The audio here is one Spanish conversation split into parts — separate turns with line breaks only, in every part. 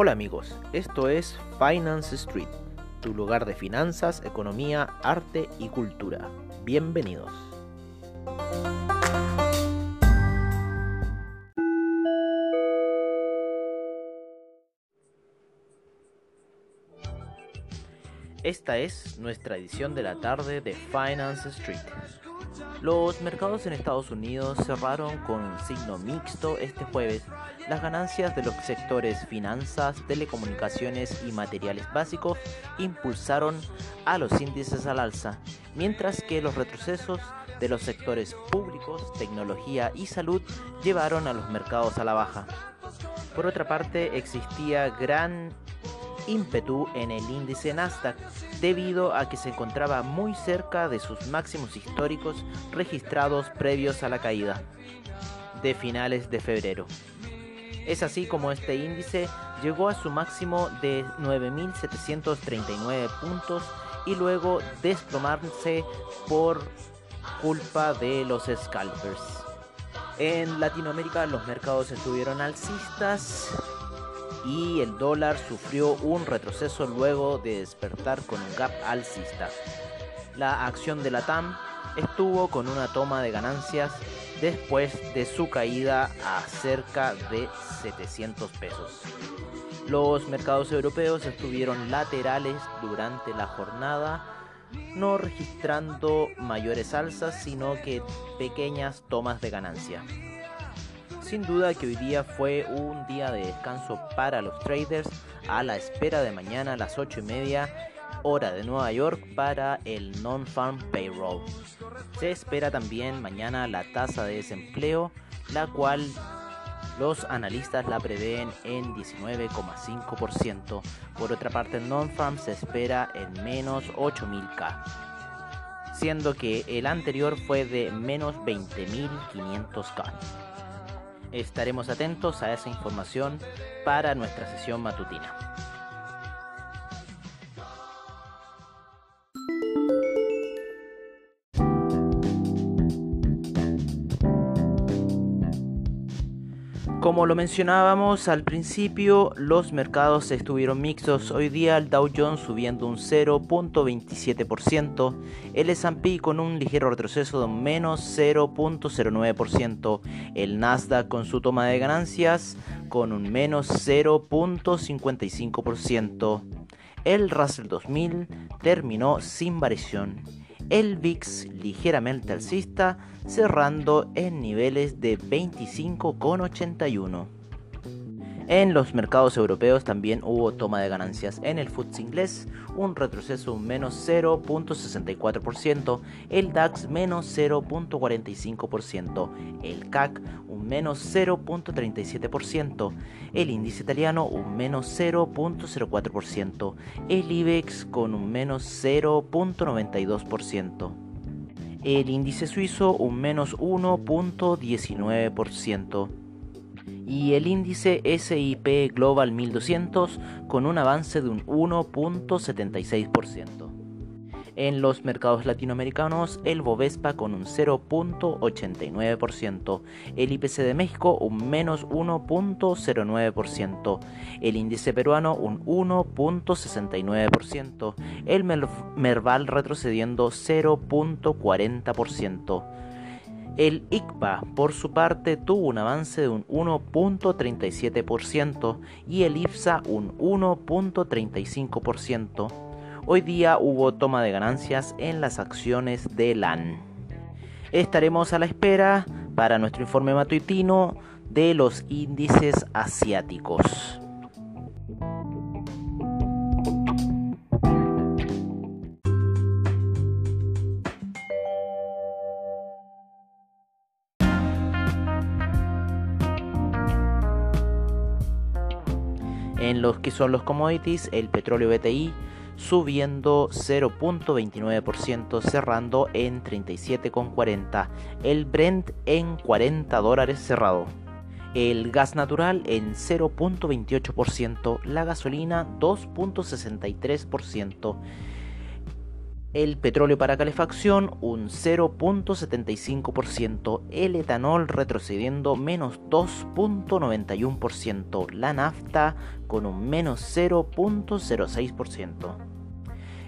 Hola amigos, esto es Finance Street, tu lugar de finanzas, economía, arte y cultura. Bienvenidos. Esta es nuestra edición de la tarde de Finance Street. Los mercados en Estados Unidos cerraron con signo mixto este jueves. Las ganancias de los sectores finanzas, telecomunicaciones y materiales básicos impulsaron a los índices al alza, mientras que los retrocesos de los sectores públicos, tecnología y salud llevaron a los mercados a la baja. Por otra parte, existía gran ímpetu en el índice Nasdaq debido a que se encontraba muy cerca de sus máximos históricos registrados previos a la caída de finales de febrero. Es así como este índice llegó a su máximo de 9.739 puntos y luego desplomarse por culpa de los scalpers. En Latinoamérica los mercados estuvieron alcistas y el dólar sufrió un retroceso luego de despertar con un gap alcista. La acción de la TAM estuvo con una toma de ganancias después de su caída a cerca de 700 pesos. Los mercados europeos estuvieron laterales durante la jornada, no registrando mayores alzas, sino que pequeñas tomas de ganancia. Sin duda que hoy día fue un día de descanso para los traders a la espera de mañana a las 8 y media hora de Nueva York para el non-farm payroll. Se espera también mañana la tasa de desempleo, la cual los analistas la prevén en 19,5%. Por otra parte, el non-farm se espera en menos 8.000K, siendo que el anterior fue de menos 20.500K. Estaremos atentos a esa información para nuestra sesión matutina. Como lo mencionábamos al principio, los mercados estuvieron mixtos. Hoy día el Dow Jones subiendo un 0.27%, el S&P con un ligero retroceso de menos 0.09%, el Nasdaq con su toma de ganancias con un menos 0.55%. El Russell 2000 terminó sin variación el VIX ligeramente alcista, cerrando en niveles de 25,81. En los mercados europeos también hubo toma de ganancias. En el FTSE inglés, un retroceso un menos 0.64%, el DAX menos 0.45%, el CAC un menos 0.37%, el índice italiano un menos 0.04%, el IBEX con un menos 0.92%. El índice suizo un menos 1.19% y el índice SIP Global 1200 con un avance de un 1.76%. En los mercados latinoamericanos, el Bovespa con un 0.89%, el IPC de México un menos 1.09%, el índice peruano un 1.69%, el Merval retrocediendo 0.40%. El ICPA, por su parte, tuvo un avance de un 1.37% y el IPSA un 1.35%. Hoy día hubo toma de ganancias en las acciones de LAN. Estaremos a la espera para nuestro informe matutino de los índices asiáticos. En los que son los commodities, el petróleo BTI subiendo 0.29%, cerrando en 37,40. El Brent en 40 dólares cerrado. El gas natural en 0.28%, la gasolina 2.63%. el petróleo para calefacción un 0.75%, el etanol retrocediendo menos 2.91%, la nafta con un menos 0.06%,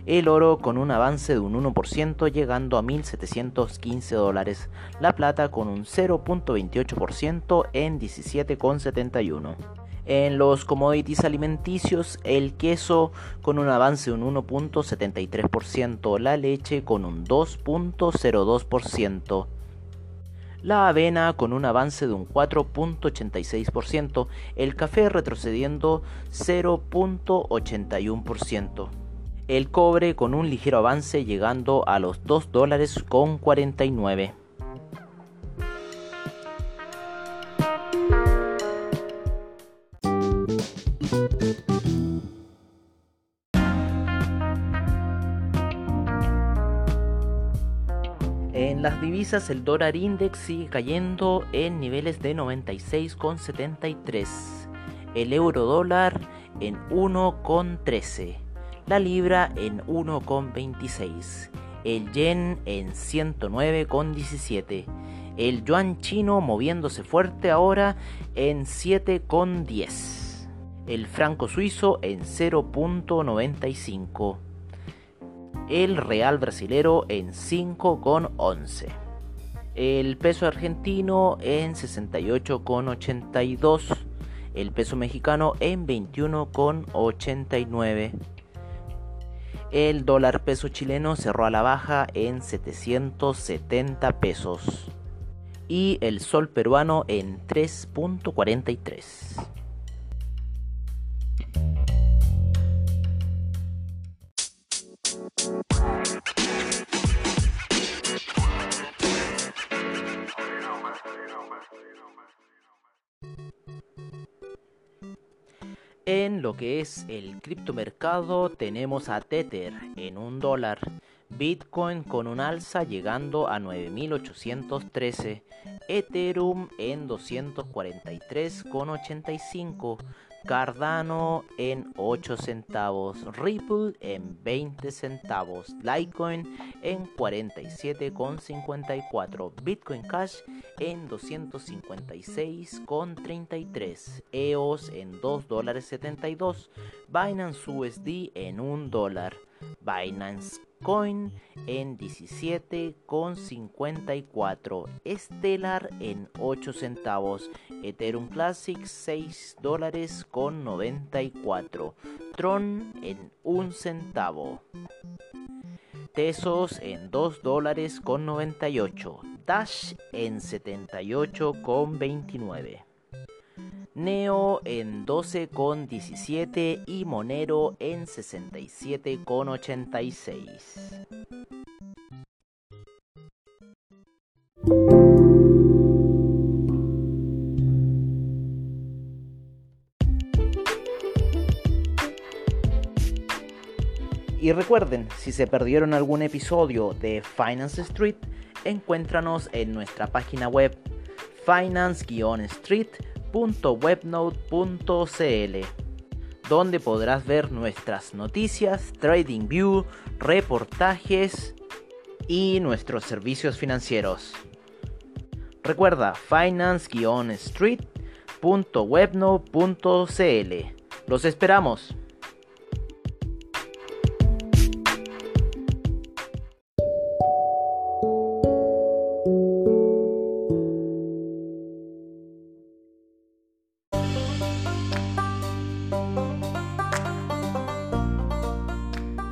el oro con un avance de un 1% llegando a 1.715 dólares, la plata con un 0.28% en 17,71. En los commodities alimenticios, el queso con un avance de un 1.73%, la leche con un 2.02%, la avena con un avance de un 4.86%, el café retrocediendo 0.81%, el cobre con un ligero avance llegando a los 2 dólares con 49. El dólar index sigue cayendo en niveles de 96,73, el euro dólar en 1,13, la libra en 1,26, el yen en 109,17, el yuan chino moviéndose fuerte ahora en 7,10, el franco suizo en 0,95 el real brasilero en 5,11. El peso argentino en 68,82. El peso mexicano en 21,89. El dólar peso chileno cerró a la baja en 770 pesos. Y el sol peruano en 3.43. En lo que es el criptomercado tenemos a Tether en un dólar, Bitcoin con un alza llegando a 9.813, Ethereum en 243,85, Cardano en 8 centavos, Ripple en 20 centavos, Litecoin en 47,54, Bitcoin Cash en 256,33, EOS en 2 dólares 72, Binance USD en 1 dólar, Binance Coin en 17,54, Stellar en 8 centavos, Ethereum Classic 6 dólares con 94, Tron en 1 centavo, Tesos en 2 dólares con 98, Dash en 78 con 29. Neo en 12,17 y Monero en 67,86. Y recuerden, si se perdieron algún episodio de Finance Street, encuéntranos en nuestra página web finance-street.com www.webnode.cl donde podrás ver nuestras noticias, trading view, reportajes y nuestros servicios financieros. Recuerda finance-street.webnode.cl. Los esperamos.